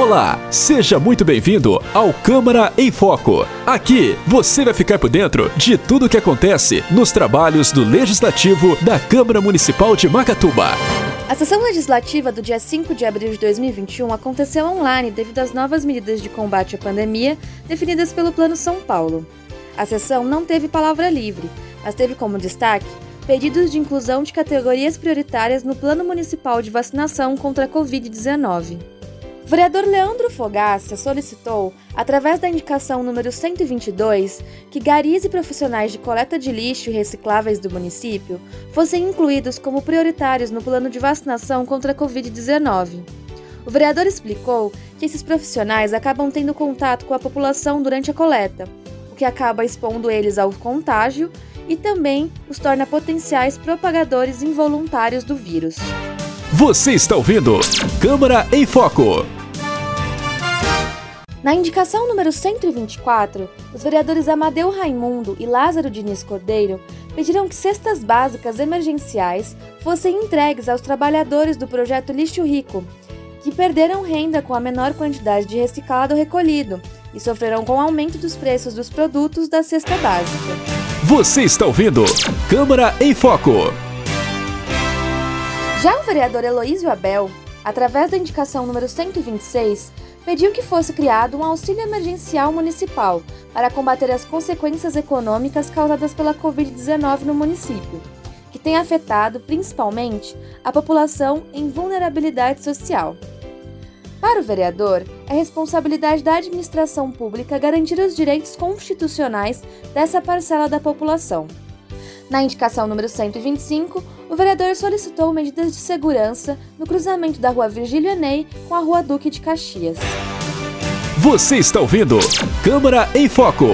Olá, seja muito bem-vindo ao Câmara em Foco. Aqui você vai ficar por dentro de tudo o que acontece nos trabalhos do Legislativo da Câmara Municipal de Macatuba. A sessão legislativa do dia 5 de abril de 2021 aconteceu online devido às novas medidas de combate à pandemia definidas pelo Plano São Paulo. A sessão não teve palavra livre, mas teve como destaque pedidos de inclusão de categorias prioritárias no Plano Municipal de Vacinação contra a Covid-19. Vereador Leandro Fogaça solicitou, através da indicação número 122, que garis e profissionais de coleta de lixo e recicláveis do município fossem incluídos como prioritários no plano de vacinação contra a Covid-19. O vereador explicou que esses profissionais acabam tendo contato com a população durante a coleta, o que acaba expondo eles ao contágio e também os torna potenciais propagadores involuntários do vírus. Você está ouvindo Câmara em Foco. Na indicação número 124, os vereadores Amadeu Raimundo e Lázaro Diniz Cordeiro pediram que cestas básicas emergenciais fossem entregues aos trabalhadores do projeto Lixo Rico, que perderam renda com a menor quantidade de reciclado recolhido e sofreram com o aumento dos preços dos produtos da cesta básica. Você está ouvindo Câmara em Foco. Já o vereador Heloísio Abel, através da indicação número 126, pediu que fosse criado um auxílio emergencial municipal para combater as consequências econômicas causadas pela Covid-19 no município, que tem afetado principalmente a população em vulnerabilidade social. Para o vereador, é responsabilidade da administração pública garantir os direitos constitucionais dessa parcela da população. Na indicação número 125, o vereador solicitou medidas de segurança no cruzamento da rua Virgílio Ney com a rua Duque de Caxias. Você está ouvindo Câmara em Foco.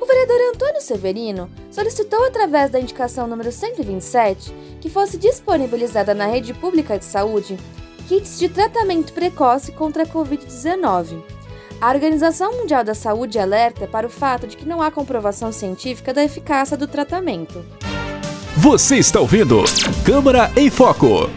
O vereador Antônio Severino solicitou, através da indicação número 127, que fosse disponibilizada na rede pública de saúde kits de tratamento precoce contra a Covid-19 a Organização Mundial da Saúde alerta para o fato de que não há comprovação científica da eficácia do tratamento. Você está ouvindo Câmara em Foco.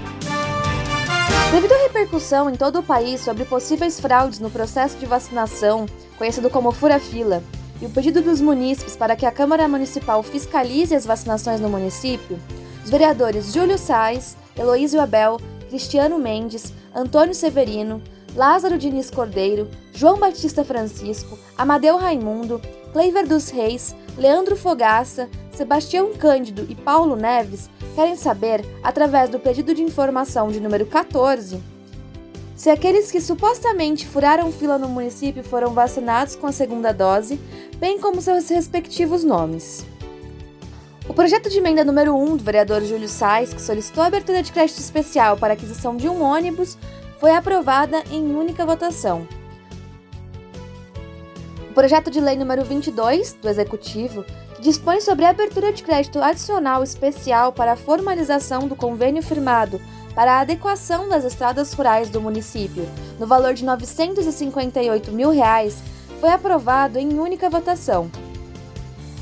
Devido à repercussão em todo o país sobre possíveis fraudes no processo de vacinação, conhecido como fura-fila, e o pedido dos munícipes para que a Câmara Municipal fiscalize as vacinações no município, os vereadores Júlio Sais, Heloísio Abel, Cristiano Mendes, Antônio Severino, Lázaro Diniz Cordeiro, João Batista Francisco, Amadeu Raimundo, Cleiver dos Reis, Leandro Fogaça, Sebastião Cândido e Paulo Neves querem saber, através do pedido de informação de número 14, se aqueles que supostamente furaram fila no município foram vacinados com a segunda dose, bem como seus respectivos nomes. O projeto de emenda número 1 do vereador Júlio Sais, que solicitou a abertura de crédito especial para aquisição de um ônibus, foi aprovada em única votação. Projeto de lei número 22 do Executivo, dispõe sobre a abertura de crédito adicional especial para a formalização do convênio firmado para a adequação das estradas rurais do município, no valor de 958 mil reais, foi aprovado em única votação.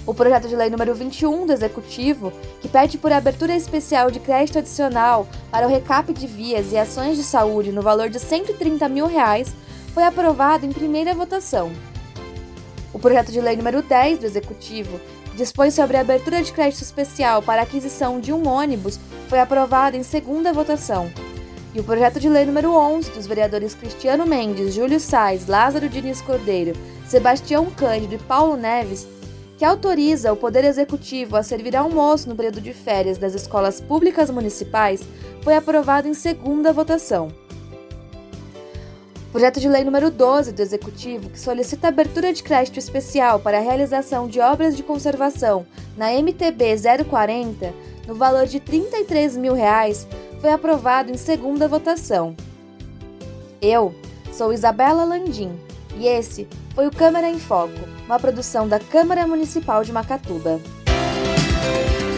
O projeto de lei número 21 do Executivo, que pede por abertura especial de crédito adicional para o recap de vias e ações de saúde no valor de 130 mil reais, foi aprovado em primeira votação. Projeto de lei número 10 do Executivo, dispõe sobre a abertura de crédito especial para aquisição de um ônibus, foi aprovado em segunda votação. E o projeto de lei número 11 dos vereadores Cristiano Mendes, Júlio Sais, Lázaro Diniz Cordeiro, Sebastião Cândido e Paulo Neves que autoriza o Poder Executivo a servir almoço no período de férias das escolas públicas municipais, foi aprovado em segunda votação. Projeto de lei número 12 do Executivo, que solicita abertura de crédito especial para a realização de obras de conservação na MTB 040, no valor de 33 mil reais, foi aprovado em segunda votação. Eu sou Isabela Landim e esse foi o Câmara em Foco, uma produção da Câmara Municipal de Macatuba.